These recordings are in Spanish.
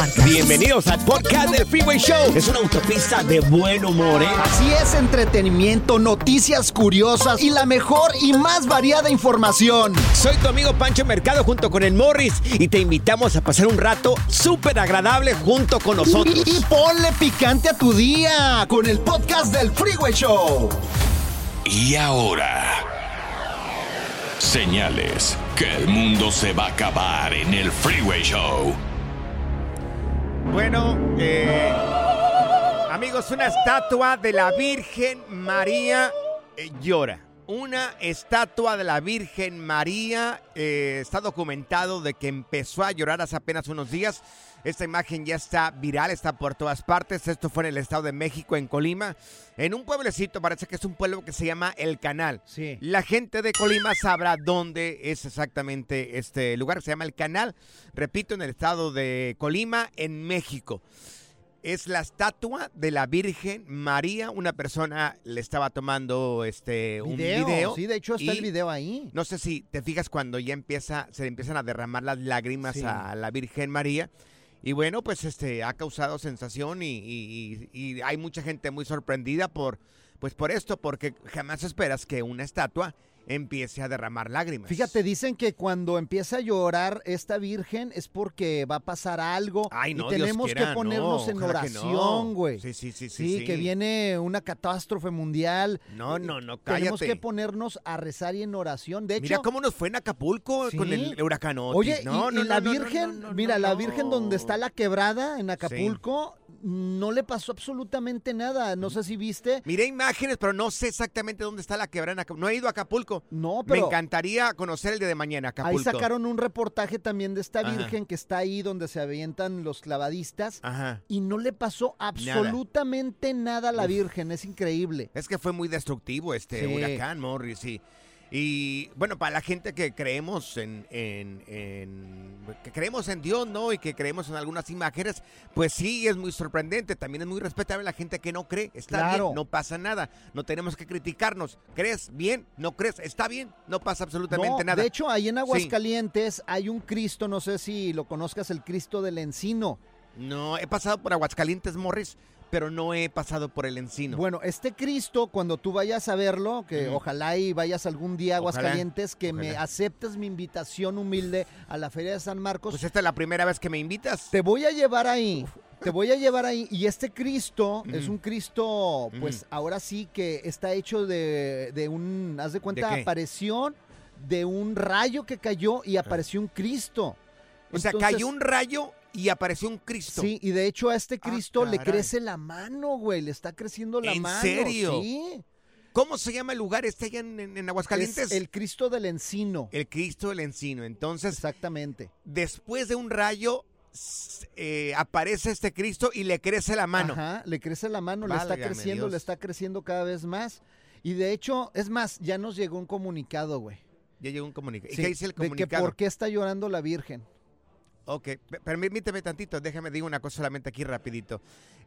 podcast. Bienvenidos al podcast del Freeway Show. Es una autopista de buen humor, ¿eh? Así es, entretenimiento, noticias curiosas y la mejor y más variada información. Soy tu amigo Pancho Mercado junto con el Morris y te invitamos a pasar un rato súper agradable junto con nosotros. Y, y ponle picante a tu día con el podcast del Freeway Show. Y ahora, señales que el mundo se va a acabar en el Freeway Show. Bueno, eh, amigos, una estatua de la Virgen María eh, llora. Una estatua de la Virgen María eh, está documentado de que empezó a llorar hace apenas unos días. Esta imagen ya está viral, está por todas partes. Esto fue en el Estado de México, en Colima. En un pueblecito, parece que es un pueblo que se llama El Canal. Sí. La gente de Colima sabrá dónde es exactamente este lugar. Se llama El Canal. Repito, en el estado de Colima, en México. Es la estatua de la Virgen María. Una persona le estaba tomando este un Video, video. sí, de hecho está el video ahí. No sé si te fijas cuando ya empieza, se le empiezan a derramar las lágrimas Sí. a la Virgen María. Y bueno, pues este ha causado sensación y, hay mucha gente muy sorprendida por, pues por esto, porque jamás esperas que una estatua empiece a derramar lágrimas. Fíjate, dicen que cuando empieza a llorar esta virgen es porque va a pasar algo Ay, no, y Dios tenemos quiera, que ponernos no, en no. oración, güey. Sí, sí, sí, sí, Sí, sí. que viene una catástrofe mundial. No, no, no, Tenemos cállate. que ponernos a rezar y en oración. De hecho, Mira cómo nos fue en Acapulco Sí. con el huracán Otis. Oye, no, y, no, y la no, no, Virgen, no, no, mira, no, la no. Virgen donde está la quebrada en Acapulco, no le pasó absolutamente nada. No sé si viste. Miré imágenes, pero no sé exactamente dónde está la quebrada. No he ido a Acapulco. No, Me pero encantaría conocer el de, de mañana, Acapulco. ahí sacaron un reportaje también de esta Ajá. Virgen que está ahí donde se avientan los clavadistas. Ajá. Y no le pasó absolutamente nada, a la Uf. Virgen, es increíble. Es que fue muy destructivo este Sí. huracán, Morris. Y, y bueno, para la gente que creemos en, en- en- que creemos en Dios, ¿no? Y que creemos en algunas imágenes, pues sí, es muy sorprendente. También es muy respetable la gente que no cree. Está Claro. bien, no pasa nada. No tenemos que criticarnos. ¿Crees bien? ¿No crees? Está bien, no pasa absolutamente No, nada. De hecho, ahí en Sí. Aguascalientes hay un Cristo, no sé si lo conozcas, el Cristo del Encino. No, he pasado por Aguascalientes, Morris, pero no he pasado por el encino. Bueno, este Cristo, cuando tú vayas a verlo, que ojalá y vayas algún día a Aguascalientes, que me aceptes mi invitación humilde a la Feria de San Marcos, Pues esta es la primera vez que me invitas. te voy a llevar ahí. Te voy a llevar ahí. Y este Cristo es un Cristo, pues ahora sí que está hecho de, de un, haz de cuenta, apareció de un rayo que cayó y apareció un Cristo. O sea, cayó un rayo y apareció un Cristo. Sí, y de hecho a este Cristo le crece la mano, güey. Le está creciendo la ¿En mano. serio? Sí. ¿Cómo se llama el lugar? ¿Está allá en, en- en Aguascalientes? Es el Cristo del Encino. El Cristo del Encino. Entonces, Exactamente. después de un rayo, eh, aparece este Cristo y le crece la mano. Ajá, le crece la mano, le está creciendo, Dios. le está creciendo cada vez más. Y de hecho, es más, ya nos llegó un comunicado, güey. Ya llegó un comunicado. ¿Y qué dice el de que comunicado? por qué está llorando la Virgen. Ok, pe- permíteme tantito, déjame digo una cosa solamente aquí rapidito.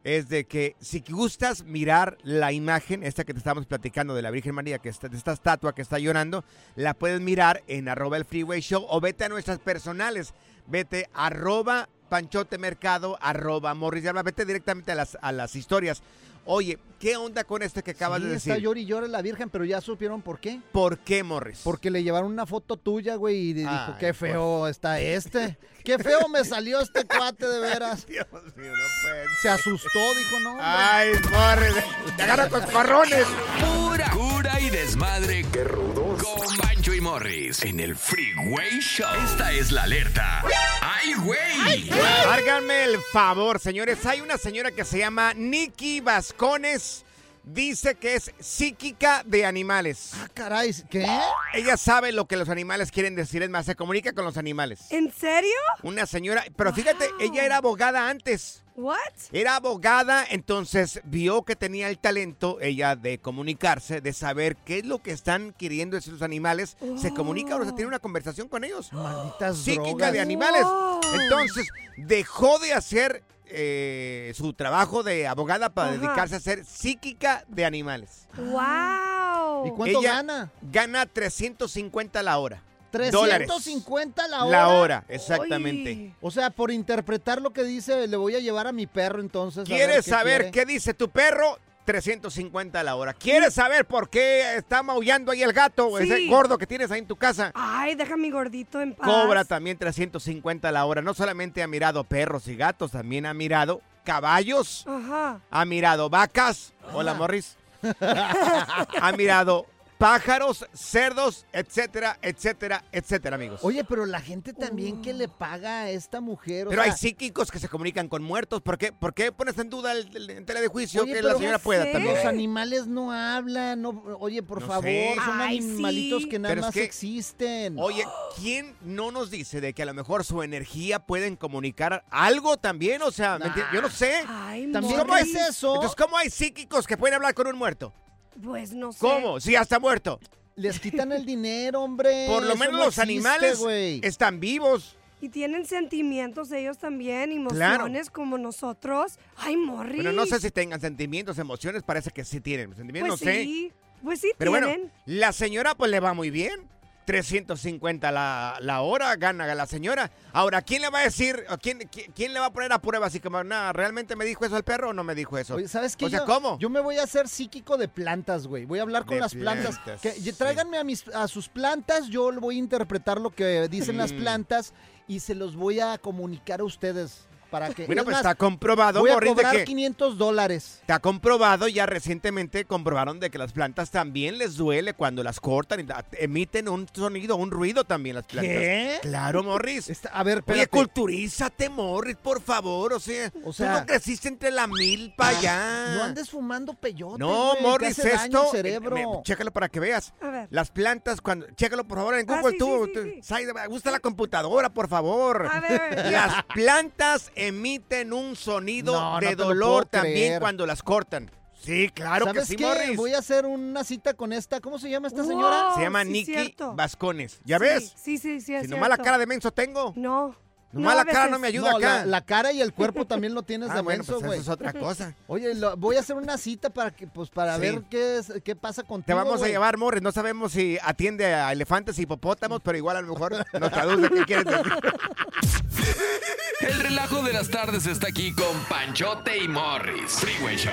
Es de que si gustas mirar la imagen, esta que te estamos platicando de la Virgen María, que está, esta estatua que está llorando, la puedes mirar en arroba el freeway show o vete a nuestras personales. Vete arroba panchote mercado, arroba morris, vete directamente a las, a las historias. Oye, ¿qué onda con esto que acabas Sí, de está decir? llora y llora la Virgen, pero ya supieron por qué. ¿Por qué, Morris? Porque le llevaron una foto tuya, güey, y dijo, Ay, qué feo está este. Qué feo me salió este cuate, de veras. Dios mío, no puede Se asustó, dijo, no. hombre". Ay, Morris, te agarra con corrones. Pura cura y desmadre. Qué rudos. Con Bancho y Morris en el Freeway Show. Esta es la alerta. ¡Ay, güey! Háganme el favor, señores. Hay una señora que se llama Nikki Vascones. Dice que es psíquica de animales. Ah, caray, ¿qué? Ella sabe lo que los animales quieren decir. Es más, se comunica con los animales. ¿En serio? Una señora, pero fíjate, ella era abogada antes. What? Era abogada, entonces vio que tenía el talento, ella, de comunicarse, de saber qué es lo que están queriendo decir los animales. Se comunica, o sea, tiene una conversación con ellos. Malditas psíquica drogas. de animales. Wow. Entonces, dejó de hacer eh, su trabajo de abogada para Ajá. dedicarse a ser psíquica de animales. Wow. ¿Y cuánto Ella gana? Gana 350 la hora. Dólares. 350 la hora. La hora, exactamente. O sea, por interpretar lo que dice, le voy a llevar a mi perro entonces. a ¿Quieres qué saber quiere. qué dice tu perro? 350 la hora. ¿Quieres saber por qué está maullando ahí el gato ese gordo que tienes ahí en tu casa? Ay, deja a mi gordito en paz. Cobra también 350 la hora. No solamente ha mirado perros y gatos, también ha mirado caballos, Ajá. ha mirado vacas. Hola, Morris. ha mirado pájaros, cerdos, etcétera, etcétera, etcétera, amigos. Oye, pero la gente también que le paga a esta mujer. o Pero hay psíquicos que se comunican con muertos. ¿Por qué, por qué pones en duda el, el- en tela de juicio Oye, que la señora pueda sé. también? Los animales no hablan, no, oye, por No favor, sé. son Ay, animalitos sí. que nada Pero es más que- existen. Oye, ¿quién no nos dice de que a lo mejor su energía pueden comunicar algo también? O sea, yo no sé. Ay, También ¿Cómo es eso? Entonces, ¿cómo hay psíquicos que pueden hablar con un muerto? Pues no sé. ¿Cómo? Si ya está muerto. Les quitan el dinero, hombre. Por lo Eso menos no los existe, animales güey. están vivos. Y tienen sentimientos ellos también, Claro. emociones como nosotros. Ay, Morris. Bueno, no sé si tengan sentimientos, emociones, parece que sí tienen. Sentimientos, Pues no sé. sí. Pues sí Pero tienen. bueno, la señora pues le va muy bien. 350 la, la hora gana la señora. Ahora, ¿quién le va a decir, quién, quién, quién le va a poner a prueba? Así como, nada, ¿realmente me dijo eso el perro o no me dijo eso? Oye, ¿sabes qué? O sea, yo, ¿cómo? Yo me voy a hacer psíquico de plantas, güey. Voy a hablar con De las plantas. plantas, Que, sí. tráiganme a, mis, a sus plantas, yo voy a interpretar lo que dicen las Mm. plantas y se los voy a comunicar a ustedes. Para que, Bueno, es pues más, está comprobado, voy a Morris, de cobrar que 500 dólares. está comprobado, ya recientemente comprobaron de que las plantas también les duele cuando las cortan y emiten un sonido, un ruido también las plantas. ¿Qué? Claro, Morris. Está- a ver, Oye, espérate. culturízate, Morris, por favor. O sea, O sea- tú no creciste entre la milpa ya. No andes fumando peyote, No, Morris, hace daño esto. cerebro. eh, me- chécalo para que veas. A ver. Las plantas, cuando. Chécalo, por favor, en Ah, Google sí, tú. sí, sí, tú- sí. Sai- Gusta la computadora, por favor. A ver. Las plantas emiten un sonido No, de dolor también creer. cuando las cortan. Sí, claro que ¿Sabes sí, qué? Morris. Voy a hacer una cita con esta. ¿Cómo se llama esta Wow. señora? Se llama sí, Nikki. Vascones. ¿Ya Sí, ves? Sí, sí, sí. Si nomás la cara de menso tengo. No. Nomás No, la cara no me ayuda No, acá. la, la cara y el cuerpo también lo tienes ah, de bueno, menso, pues güey. eso es otra cosa. Oye, lo- voy a hacer una cita para que, pues, para Sí. ver qué es, qué pasa contigo. Te vamos a llevar, Morris. No sabemos si atiende a elefantes y hipopótamos, pero igual a lo mejor nos traduce qué quieres decir. El relajo de las tardes está aquí con Panchote y Morris. Freeway Show.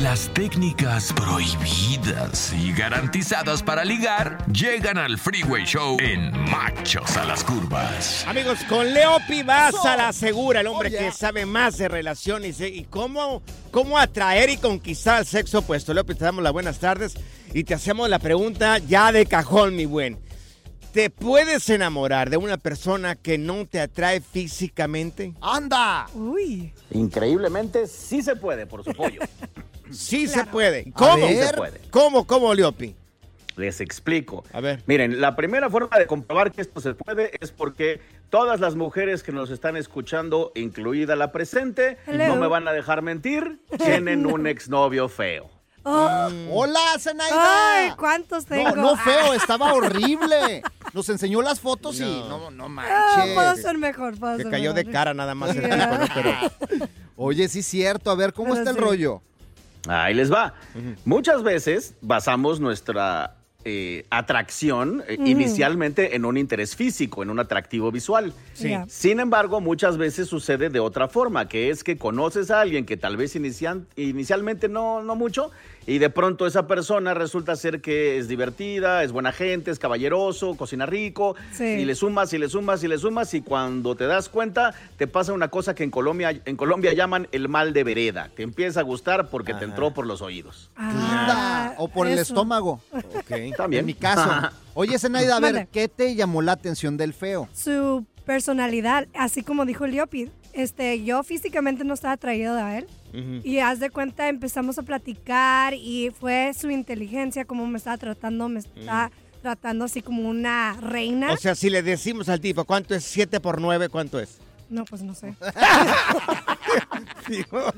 Las técnicas prohibidas y garantizadas para ligar llegan al Freeway Show en Machos a las Curvas. Amigos, con Leopi vas a la segura, el hombre que sabe más de relaciones y, y cómo, cómo atraer y conquistar al sexo opuesto. Leopi, te damos las buenas tardes y te hacemos la pregunta ya de cajón, mi buen. ¿Te puedes enamorar de una persona que no te atrae físicamente? ¡Anda! Uy. Increíblemente, sí se puede, por su pollo. Sí se puede. ¿Cómo? Sí se puede. ¿Cómo, cómo, Leopi? Les explico. A ver. Miren, la primera forma de comprobar que esto se puede es porque todas las mujeres que nos están escuchando, incluida la presente, Hello. no me van a dejar mentir, tienen un exnovio feo. Oh. Hola, Zenaida. Ay, ¿cuántos No, tengo? no feo, estaba horrible. Nos enseñó las fotos y no, no Ah, puedo manches. ser mejor, puedo Que ser cayó de cara nada más el tipo, ¿no? Pero Oye, sí es cierto. A ver, ¿cómo Pero está el rollo? Ahí les va. Muchas veces basamos nuestra eh, atracción eh, inicialmente en un interés físico, en un atractivo visual. Sí. Sin embargo, muchas veces sucede de otra forma, que es que conoces a alguien que tal vez inician- inicialmente no, no mucho, y de pronto esa persona resulta ser que es divertida, es buena gente, es caballeroso, cocina rico, Sí. y le sumas y le sumas y le sumas, y cuando te das cuenta, te pasa una cosa que en Colombia, en Colombia llaman el mal de vereda. Te empieza a gustar porque te entró por los oídos. Anda, o por el eso. También. En mi caso. Oye, Zenaida, a ver. ¿qué te llamó la atención del feo? Su personalidad, así como dijo Liopi, este, yo físicamente no estaba atraído a él. Y haz de cuenta, empezamos a platicar y fue su inteligencia, como me estaba tratando, me está tratando así como una reina. O sea, si le decimos al tipo, ¿cuánto es 7 por 9? ¿Cuánto es? No, pues no sé. Dios,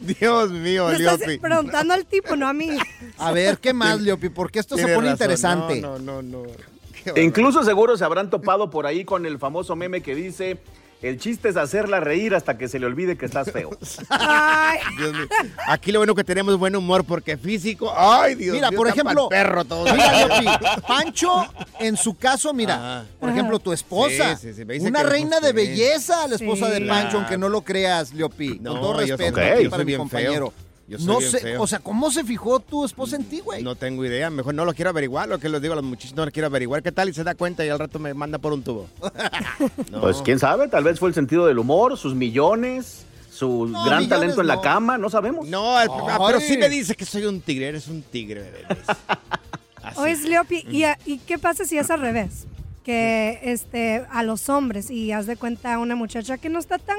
Dios mío, Me estás Leopi. preguntando al tipo, no a mí. A ver, ¿qué más, Leopi? Porque esto se pone razón. interesante. No, no, no, no. E incluso seguro se habrán topado por ahí con el famoso meme que dice, el chiste es hacerla reír hasta que se le olvide que estás feo. Ay, Dios mío. Aquí lo bueno que tenemos buen humor porque físico. Ay, Dios Mira, mío, por está ejemplo, perro todo. mira, Leopi, Pancho, en su caso, mira, Ajá. por ejemplo, tu esposa, Sí, sí, sí, me dice una que reina de belleza, la esposa Sí. de Pancho, Claro. aunque no lo creas, Leopi, No, con todo respeto Ok. aquí yo para mi compañero. feo. Yo soy no bien sé, feo. o sea, ¿cómo se fijó tu esposa en ti, güey? No tengo idea, mejor no lo quiero averiguar, lo que les digo a los muchachos, no lo quiero averiguar. ¿Qué tal? Y se da cuenta y al rato me manda por un tubo. No. Pues quién sabe, tal vez fue el sentido del humor, sus millones, su No, gran millones talento en la cama, no sabemos. No, el- ah, pero sí me dice que soy un tigre, eres un tigre, bebé. Así. Oye, Leopi, ¿y, a- ¿y qué pasa si es al revés? Que este, a los hombres, y haz de cuenta una muchacha que no está tan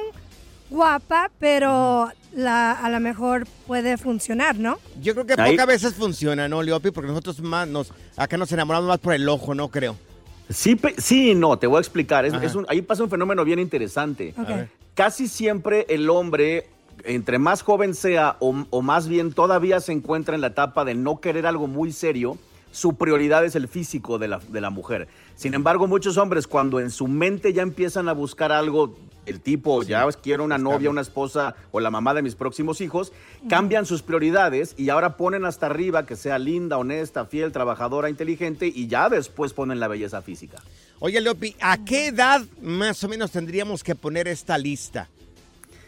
guapa, pero la, a lo mejor puede funcionar, ¿no? Yo creo que Ahí- pocas veces funciona, ¿no, Leopi? Porque nosotros más nos, acá nos enamoramos más por el ojo, no creo. Sí, pe- sí y no, te voy a explicar. Es- es un- ahí pasa un fenómeno bien interesante. Ok. A ver. Casi siempre el hombre, entre más joven sea o, o más bien todavía se encuentra en la etapa de no querer algo muy serio, su prioridad es el físico de la, de la mujer. Sin embargo, muchos hombres cuando en su mente ya empiezan a buscar algo, el tipo, ya quiero una novia, una esposa o la mamá de mis próximos hijos, cambian sus prioridades y ahora ponen hasta arriba que sea linda, honesta, fiel, trabajadora, inteligente y ya después ponen la belleza física. Oye, Leopi, ¿a qué edad más o menos tendríamos que poner esta lista?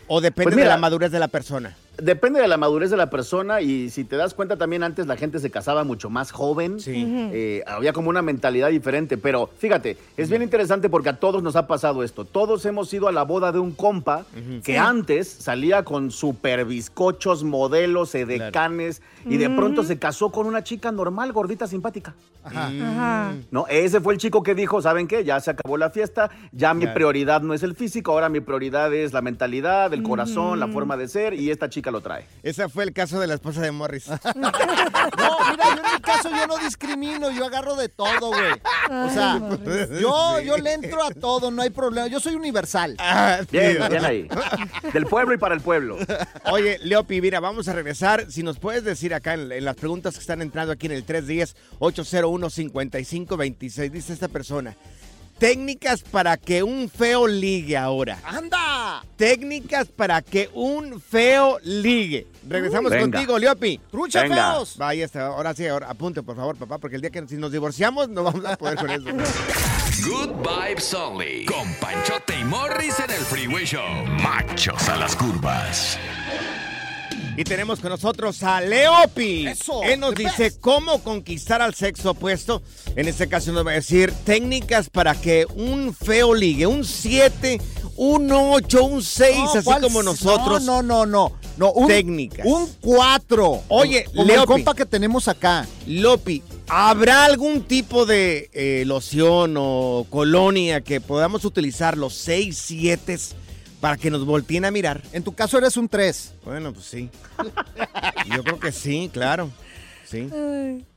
¿O depende Pues de mira, la madurez de la persona? Depende de la madurez de la persona y si te das cuenta también antes la gente se casaba mucho más joven, Eh, había como una mentalidad diferente, pero fíjate, es bien interesante porque a todos nos ha pasado esto, todos hemos ido a la boda de un compa que Sí. antes salía con super bizcochos, modelos, edecanes y de pronto se casó con una chica normal, gordita, simpática. Ajá. No, ese fue el chico que dijo, ¿saben qué? Ya se acabó la fiesta, ya mi Claro. prioridad no es el físico, ahora mi prioridad es la mentalidad, el corazón, la forma de ser y esta chica lo trae. Ese fue el caso de la esposa de Morris. No, mira, yo en mi caso yo no discrimino, yo agarro de todo, güey. O sea, yo, yo le entro a todo, no hay problema. Yo soy universal. Bien, bien ahí. Del pueblo y para el pueblo. Oye, Leopi, mira, vamos a regresar. Si nos puedes decir acá en, en las preguntas que están entrando aquí en el 310-801-5526, dice esta persona. Técnicas para que un feo ligue ahora. ¡Anda! Técnicas para que un feo ligue. Regresamos Venga. contigo, Leopi. ¡Trucha, Venga. feos! Vaya, está. ahora sí, ahora apunte, por favor, papá, porque el día que si nos divorciamos no vamos a poder con eso. Good Vibes Only. Con Panchote y Morris en el Freeway Show. Machos a las curvas. Y tenemos con nosotros a Leopi. Eso, Él nos dice best. cómo conquistar al sexo opuesto. En este caso nos va a decir técnicas para que un feo ligue. Un 7, un 8, un 6, No, así ¿cuál? como nosotros. No, no, no, no. no un, Técnicas. Un 4. Oye, como el Leopi. compa que tenemos acá. Lopi, ¿habrá algún tipo de eh, loción o colonia que podamos utilizar los 6, 7 para que nos volteen a mirar? En tu caso eres un 3. Bueno, pues sí. Yo creo que sí, claro. Sí.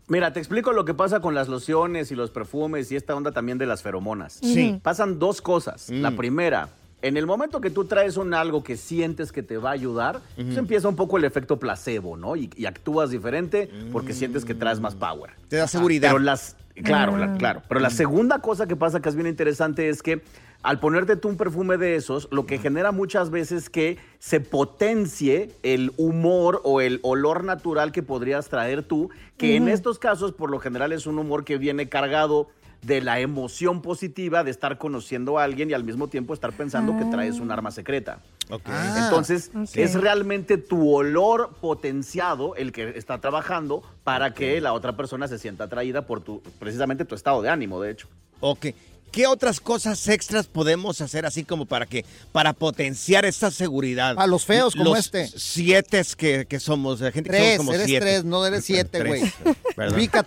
Mira, te explico lo que pasa con las lociones y los perfumes y esta onda también de las feromonas. Sí. Pasan dos cosas. La Mm. primera, en el momento que tú traes un algo que sientes que te va a ayudar, pues empieza un poco el efecto placebo, ¿no? Y, y actúas diferente porque sientes que traes más power. Te da seguridad. Pero las, claro, la- Ah. claro. Pero la segunda cosa que pasa que es bien interesante es que al ponerte tú un perfume de esos, lo que genera muchas veces que se potencie el humor o el olor natural que podrías traer tú, que en estos casos por lo general es un humor que viene cargado de la emoción positiva de estar conociendo a alguien y al mismo tiempo estar pensando que traes un arma secreta. Ah, Entonces, ok. es realmente tu olor potenciado el que está trabajando para que la otra persona se sienta atraída por tu, precisamente tu estado de ánimo, de hecho. Ok. ¿Qué otras cosas extras podemos hacer así como para que para potenciar esta seguridad? A los feos como Los este. Siete que, que somos, la gente que Tres, somos como eres siete. tres, no eres siete, güey.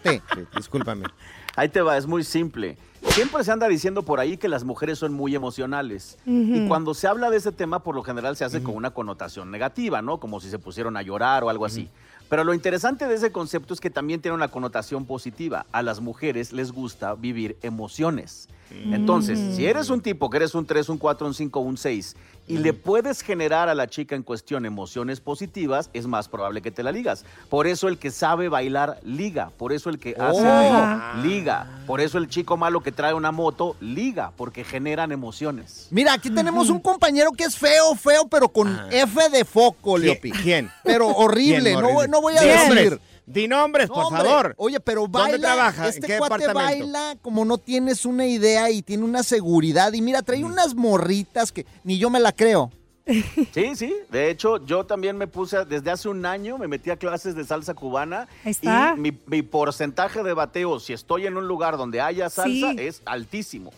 Sí, discúlpame. Ahí te va, es muy simple. Siempre se anda diciendo por ahí que las mujeres son muy emocionales. Y cuando se habla de ese tema, por lo general se hace con una connotación negativa, ¿no? Como si se pusieron a llorar o algo así. Pero lo interesante de ese concepto es que también tiene una connotación positiva. A las mujeres les gusta vivir emociones. Entonces, si eres un tipo que eres un 3, un 4, un 5, un 6 y le puedes generar a la chica en cuestión emociones positivas, es más probable que te la ligas. Por eso el que sabe bailar liga, por eso el que hace Oh. liga, por eso el chico malo que trae una moto liga, porque generan emociones. Mira, aquí tenemos un compañero que es feo, feo, pero con F de foco, Leopi. ¿Quién? Pero horrible, ¿Quién, no, no voy a decir. Di nombres, No, por hombre, favor. Oye, pero ¿Dónde baila. trabaja? ¿En Este qué cuate departamento? baila como no tienes una idea y tiene una seguridad. Y mira, Mm. trae unas morritas que ni yo me la creo. Sí, sí. De hecho, yo también me puse, desde hace un año, me metí a clases de salsa cubana. Ahí está. Y mi, mi porcentaje de bateo, si estoy en un lugar donde haya salsa, Sí. es altísimo.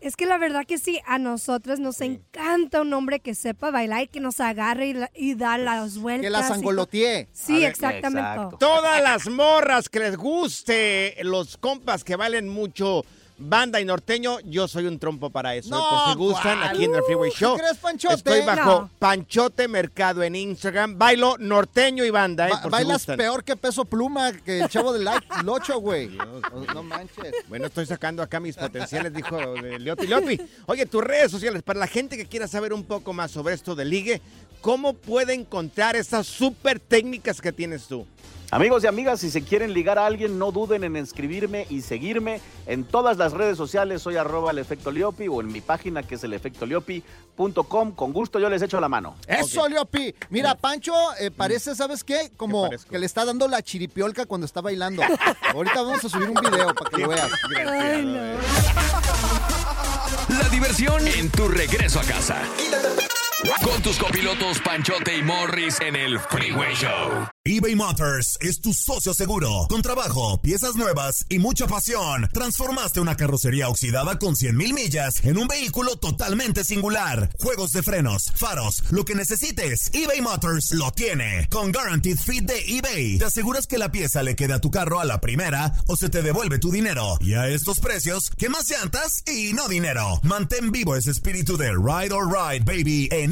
Es que la verdad que sí, a nosotros nos encanta un hombre que sepa bailar y que nos agarre y, la- y da las vueltas. Que la sangolotee. Sí, ver, exactamente. Todas las morras que les guste, los compas que valen mucho Banda y norteño, yo soy un trompo para eso. ¿eh? No, por si gustan, ¿cuál? aquí en el Freeway Show. ¿qué crees, Panchote? Estoy bajo No. Panchote Mercado en Instagram. Bailo norteño y banda, ¿eh? Ba- por si bailas peor que peso pluma que el chavo del Locho, güey. No manches. Bueno, estoy sacando acá mis potenciales, dijo de Leopi. Leopi, oye, tus redes sociales, para la gente que quiera saber un poco más sobre esto de ligue, ¿cómo puede encontrar esas súper técnicas que tienes tú? Amigos y amigas, si se quieren ligar a alguien, no duden en escribirme y seguirme en todas las redes sociales. Soy arroba el efecto Liopi o en mi página que es el efectoliopi.com. Con gusto yo les echo la mano. Eso, Leopi. Mira, Pancho eh, parece, ¿sabes qué? Como que le está dando la chiripiolca cuando está bailando. Ahorita vamos a subir un video para que lo veas. La diversión en tu regreso a casa. Con tus copilotos Panchote y Morris en el Freeway Show. eBay Motors es tu socio seguro. Con trabajo, piezas nuevas y mucha pasión, transformaste una carrocería oxidada con 100 mil millas en un vehículo totalmente singular. Juegos de frenos, faros, lo que necesites, eBay Motors lo tiene. Con Guaranteed Fit de eBay, te aseguras que la pieza le quede a tu carro a la primera o se te devuelve tu dinero. Y a estos precios, ¿qué más llantas y no dinero? Mantén vivo ese espíritu de Ride or Ride, baby, en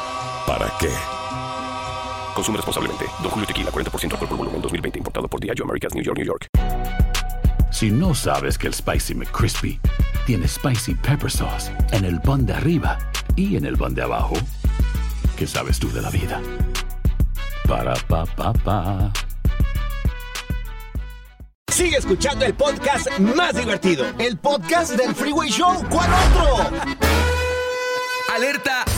¿para qué? Consume responsablemente. Don Julio Tequila, 40% alcohol por volumen, 2020. Importado por Diageo Americas, New York, New York. Si no sabes que el Spicy McCrispy tiene Spicy Pepper Sauce en el pan de arriba y en el pan de abajo, ¿qué sabes tú de la vida? Para, pa, pa, pa. Sigue escuchando el podcast más divertido. El podcast del Freeway Show. ¿Cuál otro? Alerta.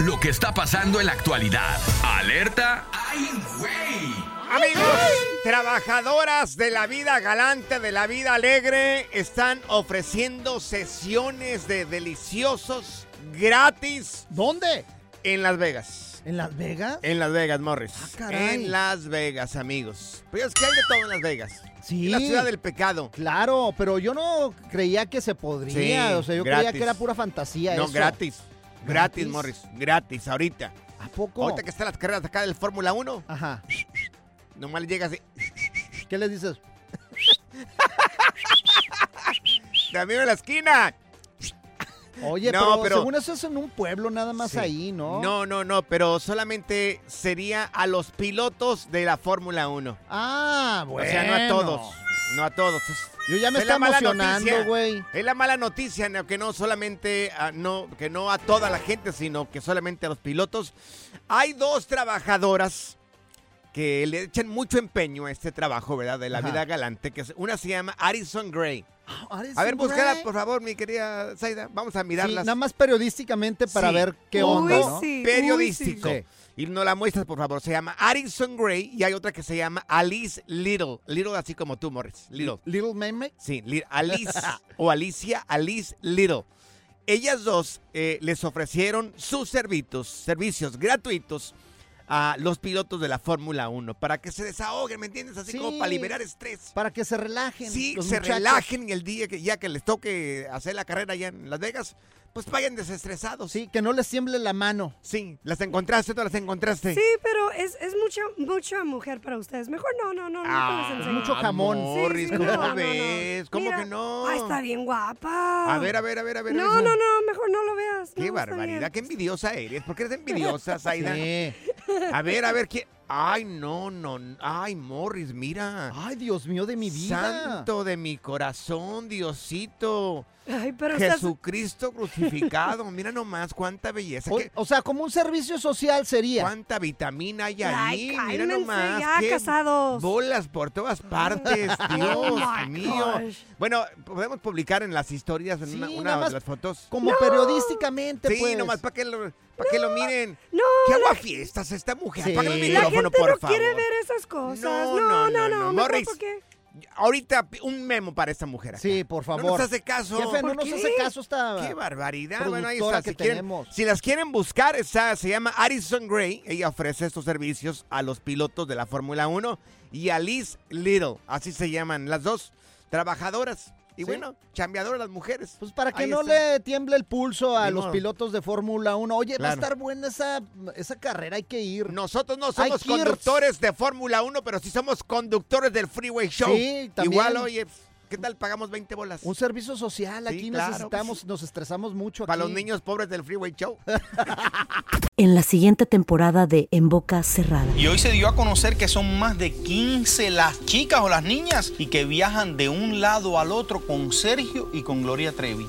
Lo que está pasando en la actualidad. Alerta, ¡ay, güey! Amigos, trabajadoras de la vida galante, de la vida alegre, están ofreciendo sesiones de deliciosos gratis. ¿Dónde? En Las Vegas. ¿En Las Vegas? En Las Vegas, Morris. Ah, caray. En Las Vegas, amigos. Pero es que hay de todo en Las Vegas. Sí. La ciudad del pecado. Claro, pero yo no creía que se podría. Sí, o sea, yo creía que era pura fantasía No, eso. gratis. Gratis. Morris. Gratis, ahorita. ¿A poco? Ahorita que están las carreras acá del Fórmula 1. Ajá. Nomás le llegas y... ¿Qué les dices? ¡De amigo en la esquina! Oye, No, pero, pero- según eso es en un pueblo nada más Sí. ahí, ¿no? No, no, no, pero solamente sería a los pilotos de la Fórmula 1. Ah, bueno. O sea, no a todos. No a todos. Yo ya me es está emocionando, güey. Es la mala noticia, no, que no solamente a, no, que no a toda la gente, sino que solamente a los pilotos. Hay dos trabajadoras que le echan mucho empeño a este trabajo, ¿verdad? De la Ajá. vida galante, que es- una se llama Addison Gray. A ver, búscala, por favor, mi querida Zaida. Vamos a Sí, mirarlas. nada más periodísticamente para Sí. ver qué Uy, onda, ¿no? sí. periodístico. Sí. Y no la muestras, por favor. Se llama Addison Gray y hay otra que se llama Alice Little. Little así como tú, Morris. Little. Little Mermaid. Sí, Li- Alice o Alicia, Alice Little. Ellas dos eh, les ofrecieron sus servicios, servicios gratuitos a los pilotos de la Fórmula 1 para que se desahoguen, ¿me entiendes? Así Sí. como para liberar estrés. Para que se relajen. Sí, los se muchachos. relajen el día que ya que les toque hacer la carrera allá en Las Vegas, pues vayan desestresados. Sí, que no les tiemble la mano. Sí, las encontraste, todas las encontraste. Sí, pero es, es mucha, mucha mujer para ustedes. Mejor no, no, no, no Ah, les enseño. mucho jamón. Morris, Sí, sí, ¿cómo no, no, no. ves? ¿Cómo Mira, que no? Ah, está bien guapa. A ver, a ver, a ver, a ver. No, no, no, mejor no lo veas. Qué No, barbaridad, qué envidiosa eres. ¿Por qué eres envidiosa, Zaida? Sí. A ver, a ver, ¿quién? Ay, no, no. Ay, Morris, mira. Ay, Dios mío de mi vida. Santo de mi corazón, Diosito. Ay, pero estás- Jesucristo crucificado. Mira nomás cuánta belleza. O, qué- o sea, como un servicio social sería. cuánta vitamina hay Ay, ahí. Mira nomás. ya, qué casados. Bolas por todas partes, Dios Oh my mío. gosh. Bueno, podemos publicar en las historias en Sí, una, de las fotos. Como No. periodísticamente, Sí, pues. nomás para que lo, para que lo miren. No, ¿Qué la- agua fiestas esta mujer? Sí. Apaga el La La micrófono, gente por no favor. quiere ver esas cosas. No, No, no, no, no. no, no. Morris. Ahorita un memo para esta mujer. acá. Sí, por favor. No nos hace caso. Jefe, no ¿Por nos qué? hace caso esta Qué barbaridad. Bueno, ahí está. Si, que quieren- si las quieren buscar, está, se llama Addison Gray. Ella ofrece estos servicios a los pilotos de la Fórmula 1 y a Liz Little. Así se llaman las dos trabajadoras. Y Sí. bueno, chambeadoras las mujeres. Pues para que Ahí no está. le tiemble el pulso a Ni los modo. pilotos de Fórmula 1. Oye, va a estar buena esa, esa carrera, hay que ir. Nosotros no somos ir. conductores de Fórmula 1, pero sí somos conductores del Freeway Show. Sí, también. Igual, oye, ¿qué tal pagamos 20 bolas? Un servicio social, Sí, aquí claro. necesitamos, nos estresamos mucho. Para aquí. los niños pobres del Freeway Show. En la siguiente temporada de En Boca Cerrada. Y hoy se dio a conocer que son más de 15 las chicas o las niñas y que viajan de un lado al otro con Sergio y con Gloria Trevi.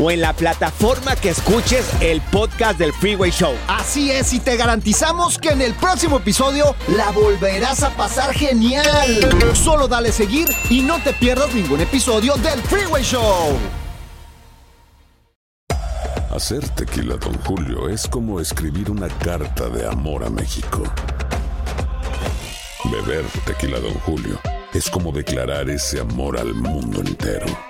o en la plataforma que escuches el podcast del Freeway Show. Así es, y te garantizamos que en el próximo episodio la volverás a pasar genial. Solo dale seguir y no te pierdas ningún episodio del Freeway Show. Hacer tequila, Don Julio, es como escribir una carta de amor a México. Beber tequila, Don Julio, es como declarar ese amor al mundo entero.